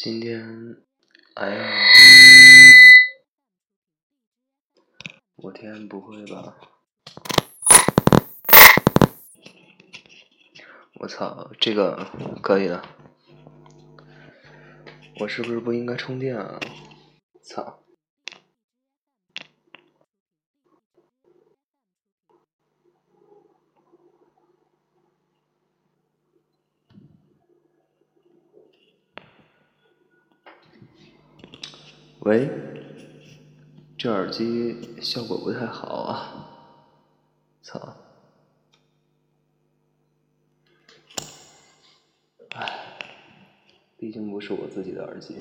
今天，哎呀，我天，不会吧？我操，这个可以了。我是不是不应该充电啊？操！喂，这耳机效果不太好啊！操！唉，毕竟不是我自己的耳机。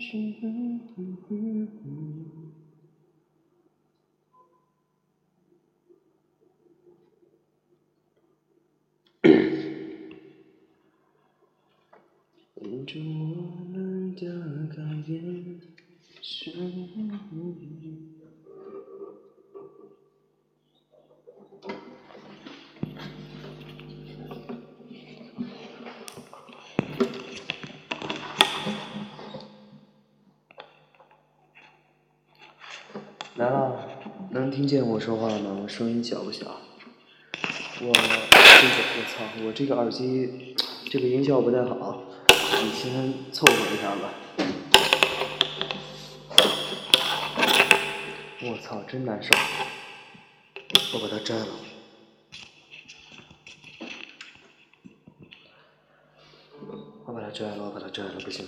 嗯嗯嗯嗯嗯，吻 着我们的改变，是。来了，能听见我说话吗？我声音小不小？我这个我操，我这个耳机这个音效不太好，你先凑合一下吧。我操，真难受，我把它摘了。我把它摘了，我把它摘了，不行。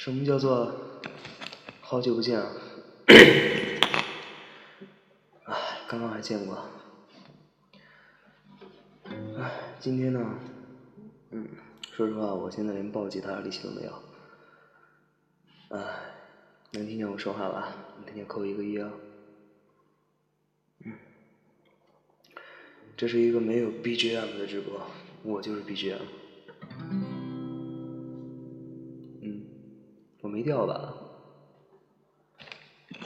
什么叫做好久不见啊？哎，刚刚还见过。哎，今天呢，嗯，说实话，我现在连抱吉他的力气都没有。哎，能听见我说话吧？能听见扣一个一啊。嗯，这是一个没有 BGM 的直播，我就是 BGM。没掉吧？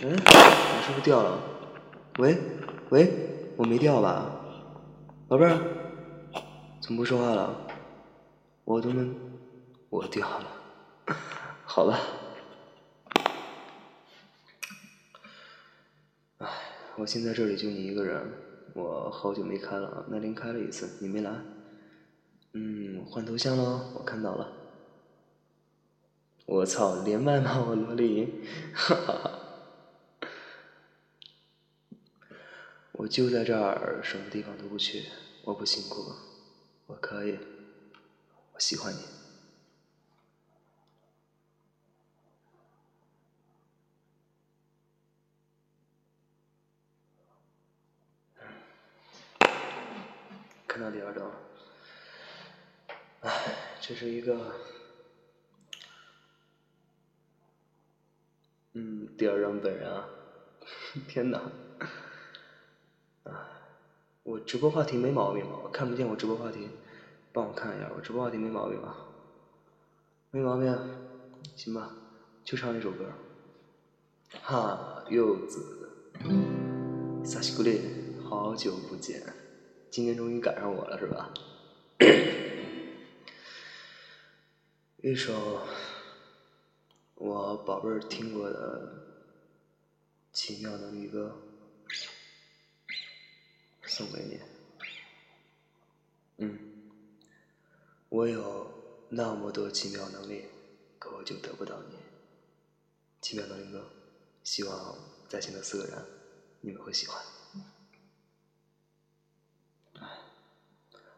嗯，我是不是掉了？喂喂，我没掉吧？宝贝儿，怎么不说话了？我都能，我掉了，好吧。哎，我现在这里就你一个人，我好久没开了，那天开了一次，你没来。嗯，换头像了，我看到了。我操，连麦吗？我萝莉，哈哈，我就在这儿，什么地方都不去，我不辛苦，我可以，我喜欢你。看到第二张，唉，这是一个。嗯，第二张本人啊，天哪！啊，我直播话题没毛病吧？我看不见我直播话题，帮我看一下，我直播话题没毛病吧？没毛病，行吧，就唱一首歌。哈，柚子，萨西古列，好久不见，今天终于赶上我了是吧？一首。我宝贝儿听过的奇妙能力歌，送给你。嗯，我有那么多奇妙能力，可我就得不到你。奇妙能力歌，希望在线的四个人，你们会喜欢。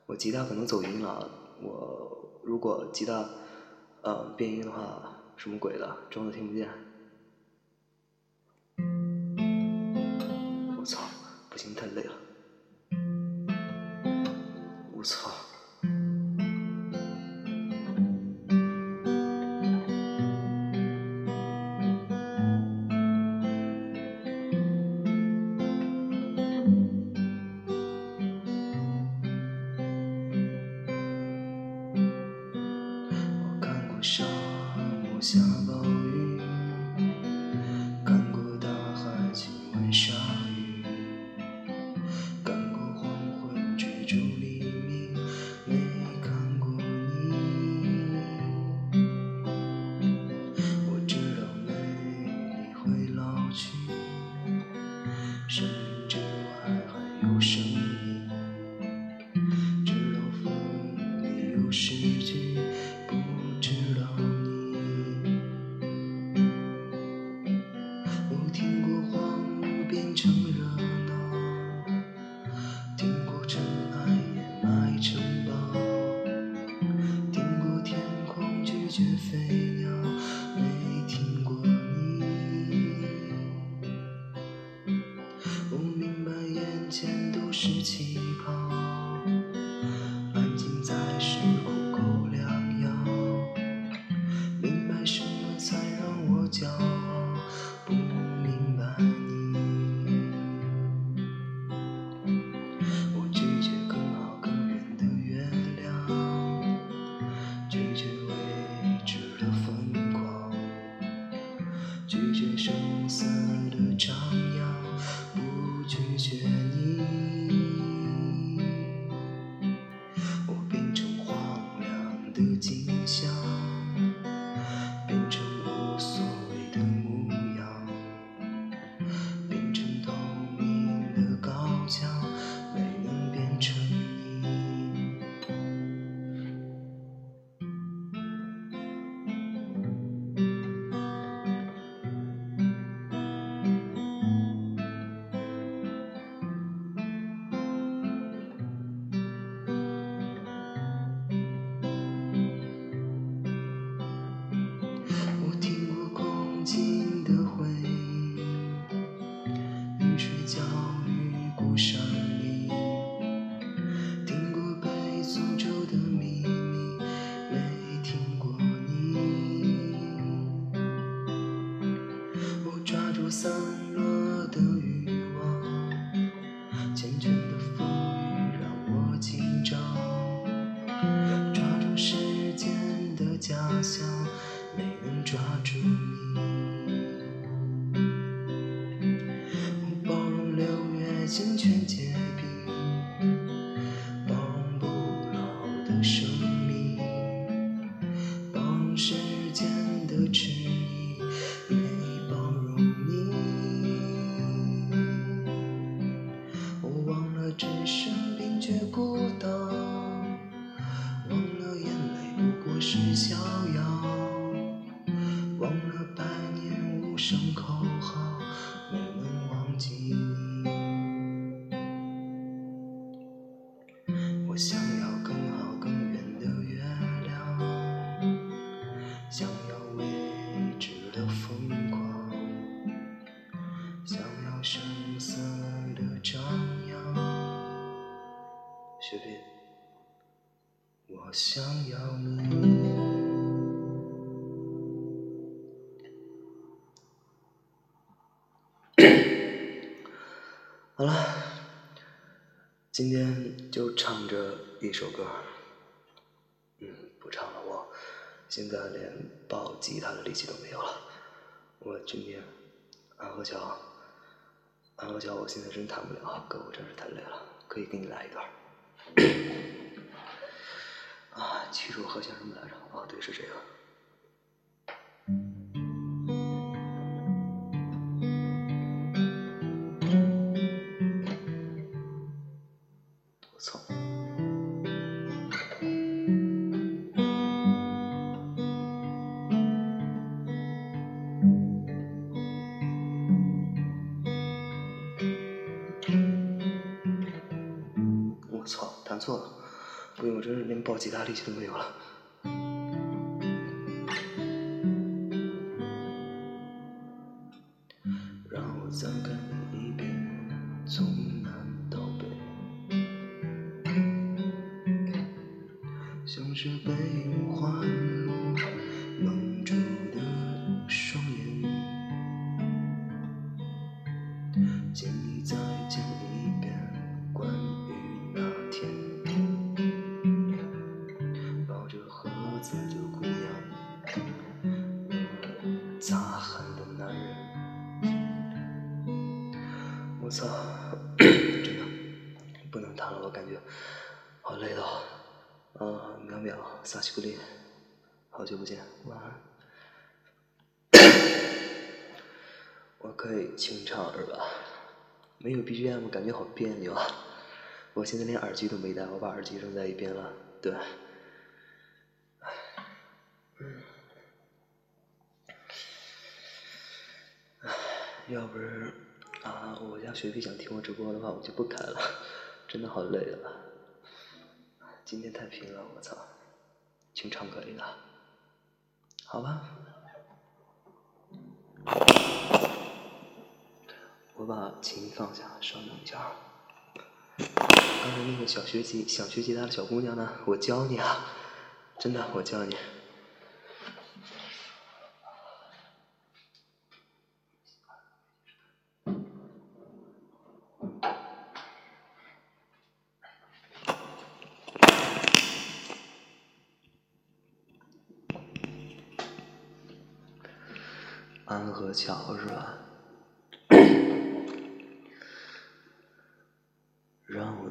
我吉他可能走音了，我如果吉他呃变音的话。什么鬼的？装作听不见。我操！不行，太累了。变成 todo. 我现在真弹不了，哥，我真是太累了，可以给你来一段。啊，七柱和弦什么来着？哦，对，是这个。错了不用我真是连抱吉他力气都没有了。可以清唱是吧？没有 BGM 感觉好别扭啊！我现在连耳机都没带，我把耳机扔在一边了。对，嗯，要不是啊，我家学弟想听我直播的话，我就不开了。真的好累啊！今天太拼了，我操！清唱可以的，好吧。我把琴放下，稍等一下。刚才那个想学吉想学吉他的小姑娘呢？我教你啊，真的，我教你。安河桥是吧？让我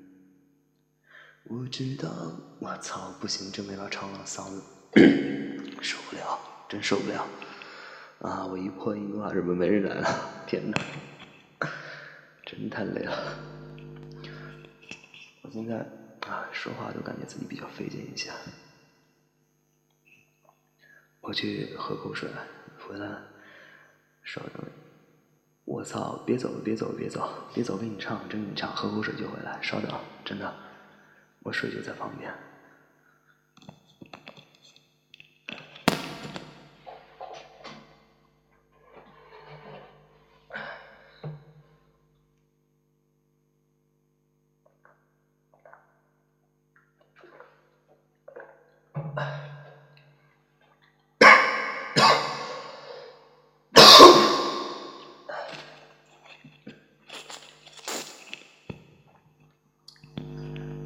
我知道，我操，不行，真没法唱了，嗓子 受不了，真受不了啊！我一破音的话，是不是没人来了？天哪，真太累了！我现在啊，说话都感觉自己比较费劲一些。我去喝口水，回来，稍等。我操，别走，别走，别走，别走，给你唱，真给你唱，喝口水就回来，稍等，真的。我睡就在旁边。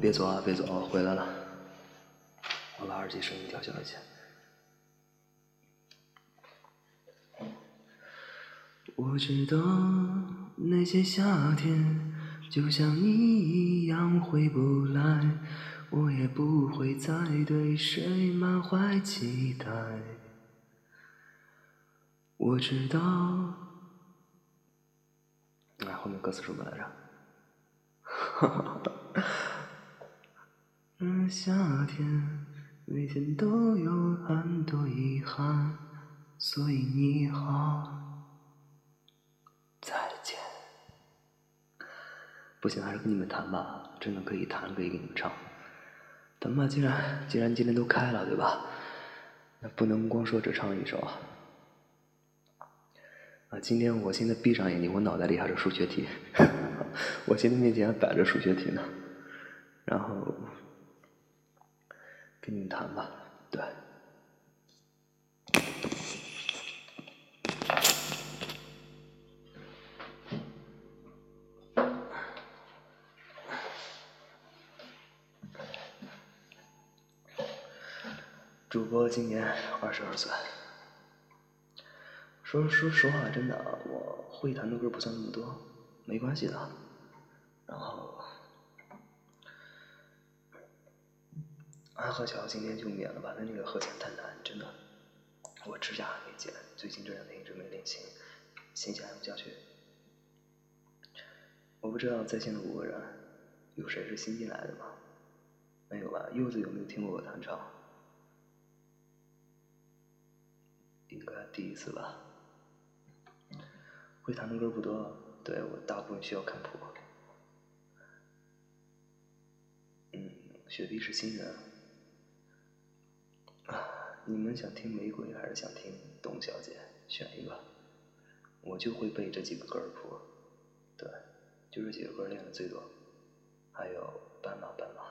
别走啊！别走，我回来了。我把耳机声音调小一些。我知道那些夏天就像你一样回不来，我也不会再对谁满怀期待。我知道，哎，后面歌词什么来着？哈哈哈而。夏天每天都有很多遗憾，所以你好，再见。不行，还是跟你们谈吧，真的可以谈，可以给你们唱。等吧，既然既然今天都开了，对吧？那不能光说只唱一首啊。啊，今天我现在闭上眼睛，我脑袋里还是数学题，我现在面前还摆着数学题呢，然后。跟你们谈吧，对。主播今年二十二岁，说说实话，真的，我会弹的歌不算那么多，没关系的，然后。安河桥今天就免了吧，那那个和弦太难，真的。我指甲还没剪，最近这两天一直没练琴，心情不下去。我不知道在线的五个人，有谁是新进来的吗？没有吧？柚子有没有听过我弹唱？应该第一次吧。会弹的歌不多，对我大部分需要看谱。嗯，雪碧是新人。啊你们想听玫瑰还是想听董小姐？选一个。我就会背这几个歌谱对就这几个歌练的最多。还有斑马斑马。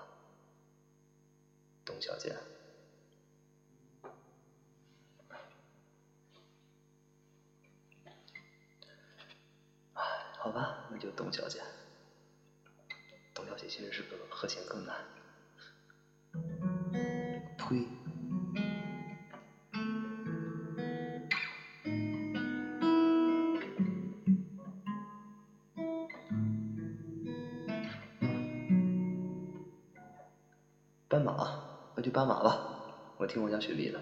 董小姐。好吧那就董小姐。董小姐其实是个和弦更难。推。去斑马吧，我听我家雪莉的。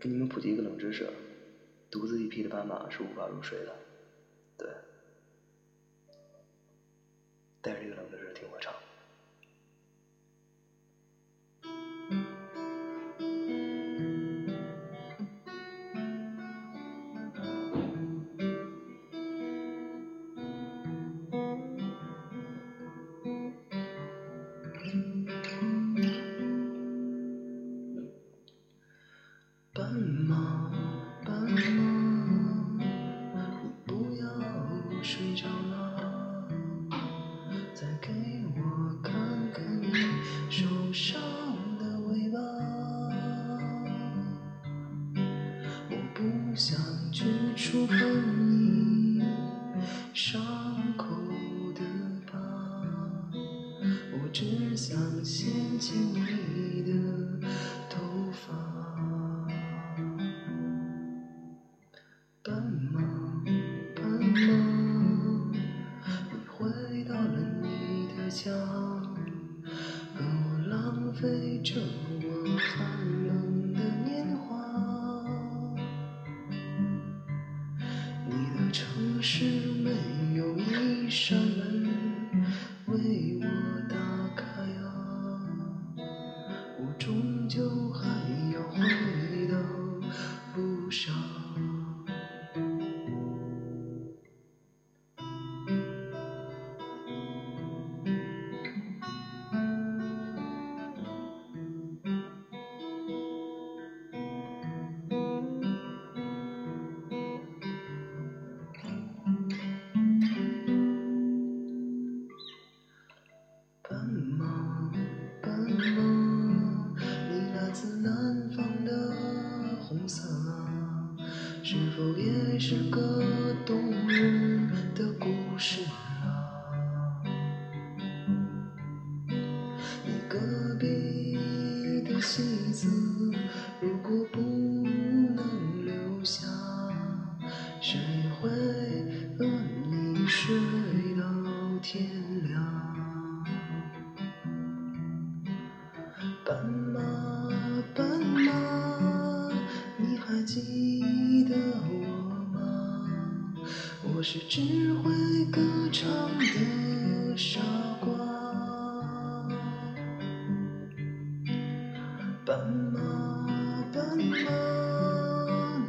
给你们普及一个冷知识，独自一匹的斑马是无法入睡的。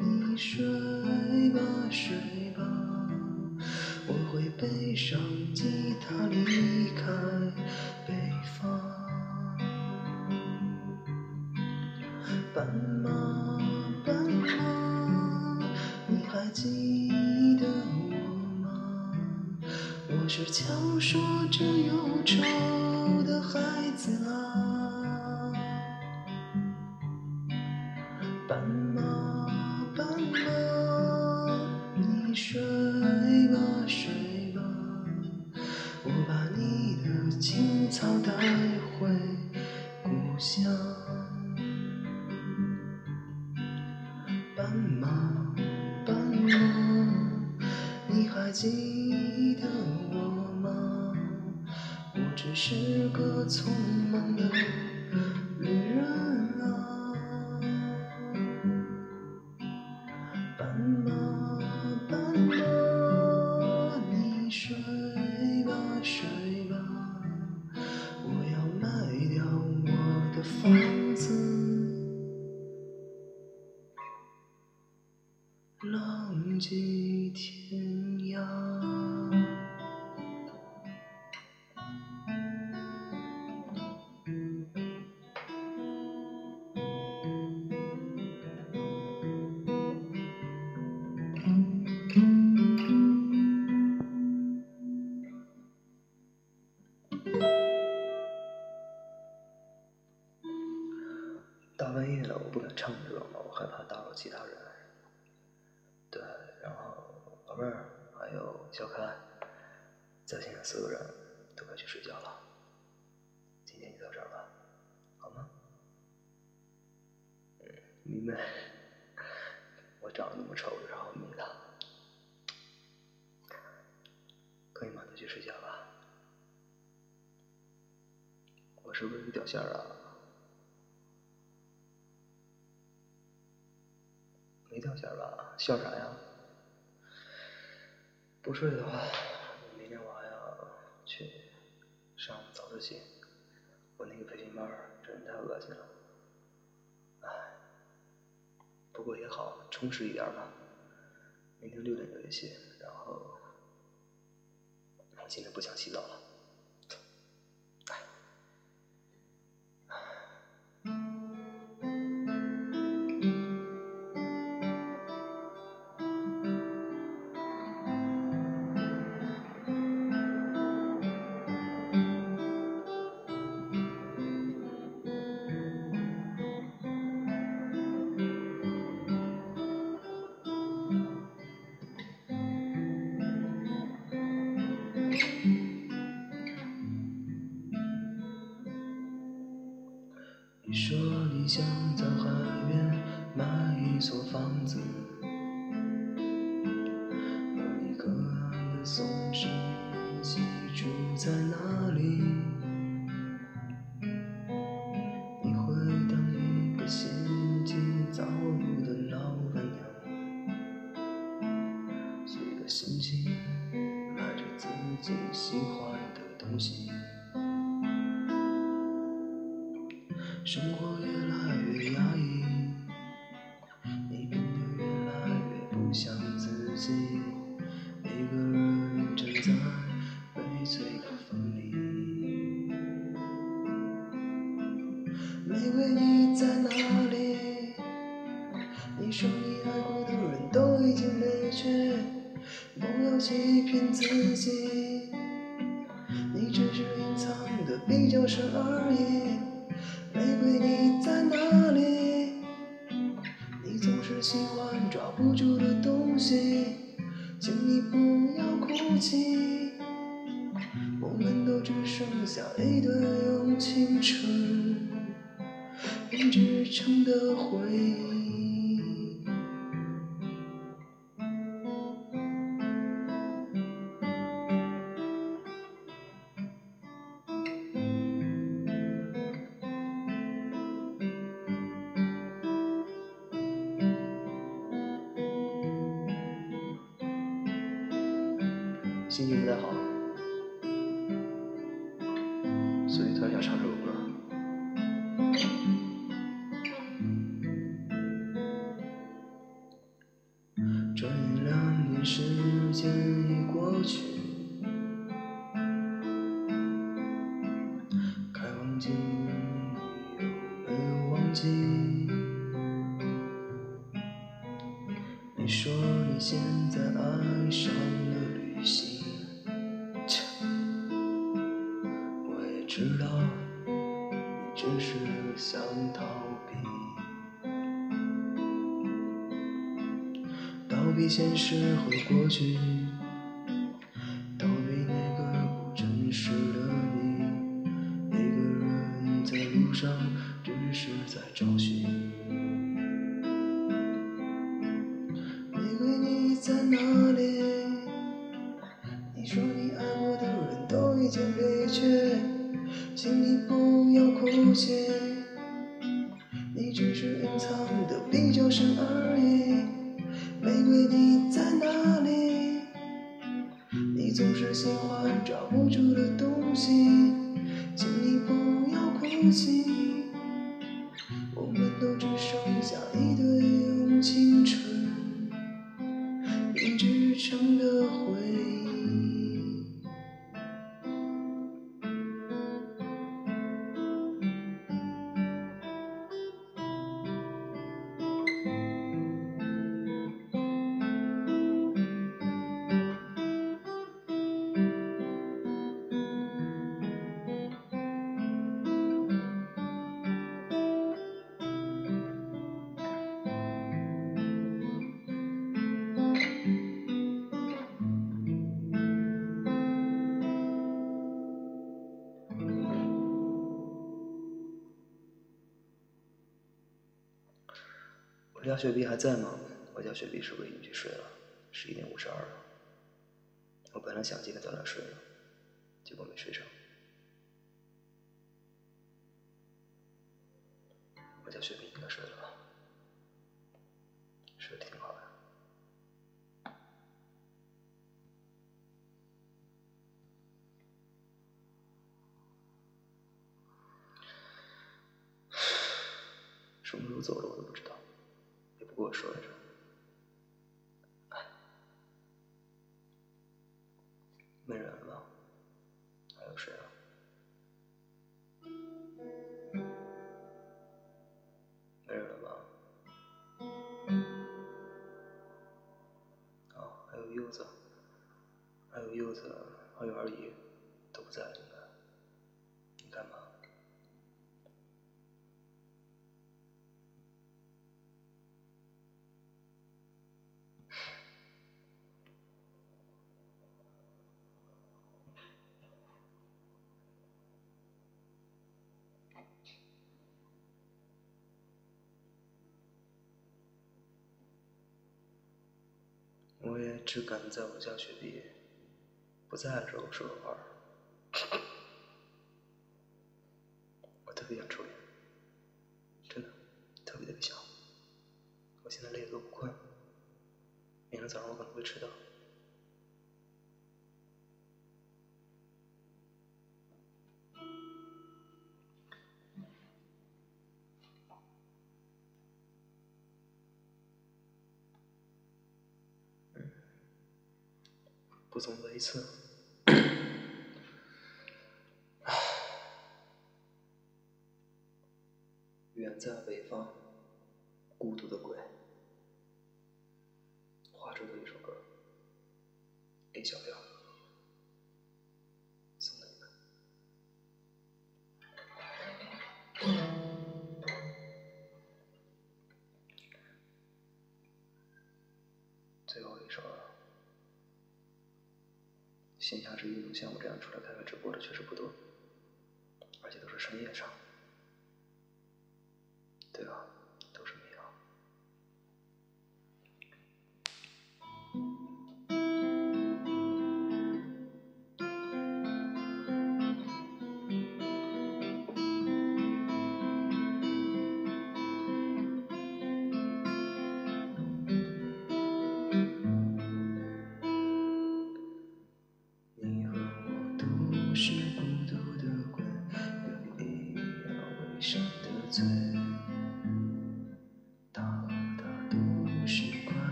你睡吧，睡吧，我会背上吉他。是不是掉线了？没掉线吧？笑啥呀？不睡的话，明天我还要去上早自习。我那个培训班真的太恶心了。唉，不过也好，充实一点嘛。明天六点就得写，然后我今天不想洗澡了。随着心情买着自己喜欢的东西。生活心情不太好，去，逃避那个不真实的你。一个人在路上，只是在找寻。玫瑰你在哪里？你说你爱过的人都已经离去，请你不要哭泣，你只是隐藏的比较深而已。玫瑰你在哪里？你总是喜欢抓不住的东西，请你不要哭泣。还在吗？我家雪碧是不是已经去睡了？十一点五十二了。我本来想今天早点睡的，结果没睡成。我家雪碧应该睡了吧？睡得挺好的。什么时候走了我都不知道，给我说一声。没人了，还有谁啊？没人了吧？啊，还有柚子，还有柚子，还有二姨，都不在应该。你干嘛？只敢在我家雪碧不在的时候说说话。我特别想抽烟，真的，特别特别想。我现在累得都不困，明天早上我可能会迟到。不总的一次。远在北方，孤独的鬼，华州的一首歌，，A 小调，闲暇之余能像我这样出来开开直播的确实不多，而且都是深夜场。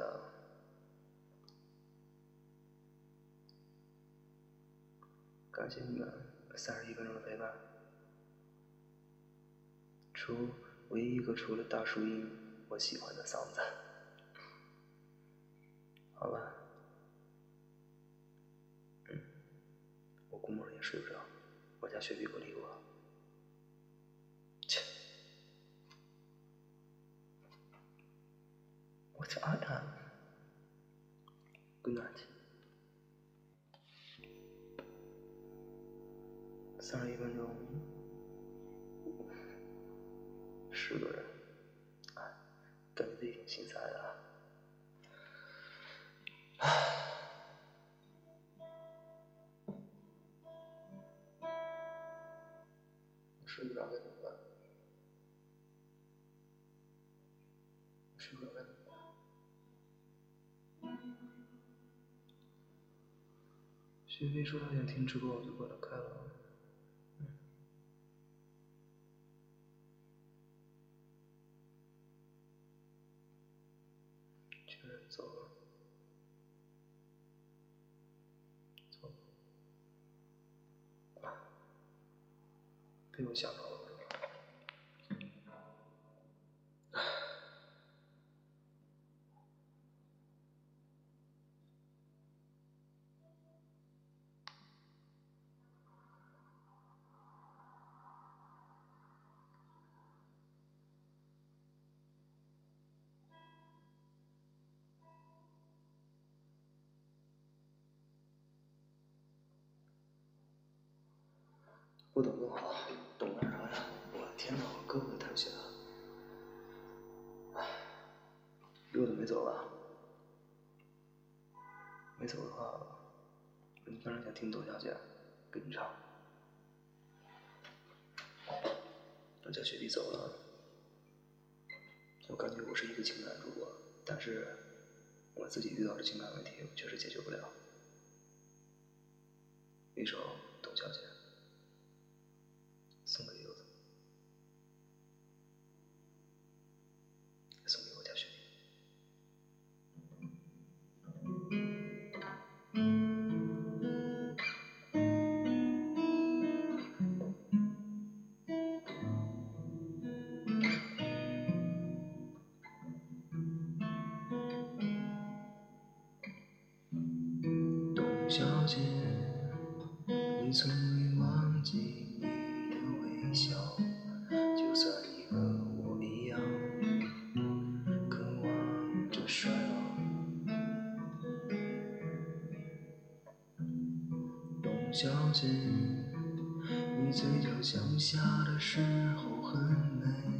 的，感谢你们三十一分钟的陪伴。除唯一一个除了大树音，我喜欢的嗓子。好吧，嗯，我估摸着也睡不着，我家雪碧不十个人，哎，感觉挺心塞的。唉，睡不着该怎么办？睡不着该怎么办？学飞说她想听直播，我就把它开了。确认走了，走了，被我不懂更好，懂干啥呀？我的天呐，我胳膊都抬不起来了。唉，柚子没走吧？没走的话，你当然想听董小姐给你唱。我家雪碧走了，我感觉我是一个情感主播，但是我自己遇到的情感问题，我确实解决不了。一首董小姐。小姐，你嘴角向下的时候很美，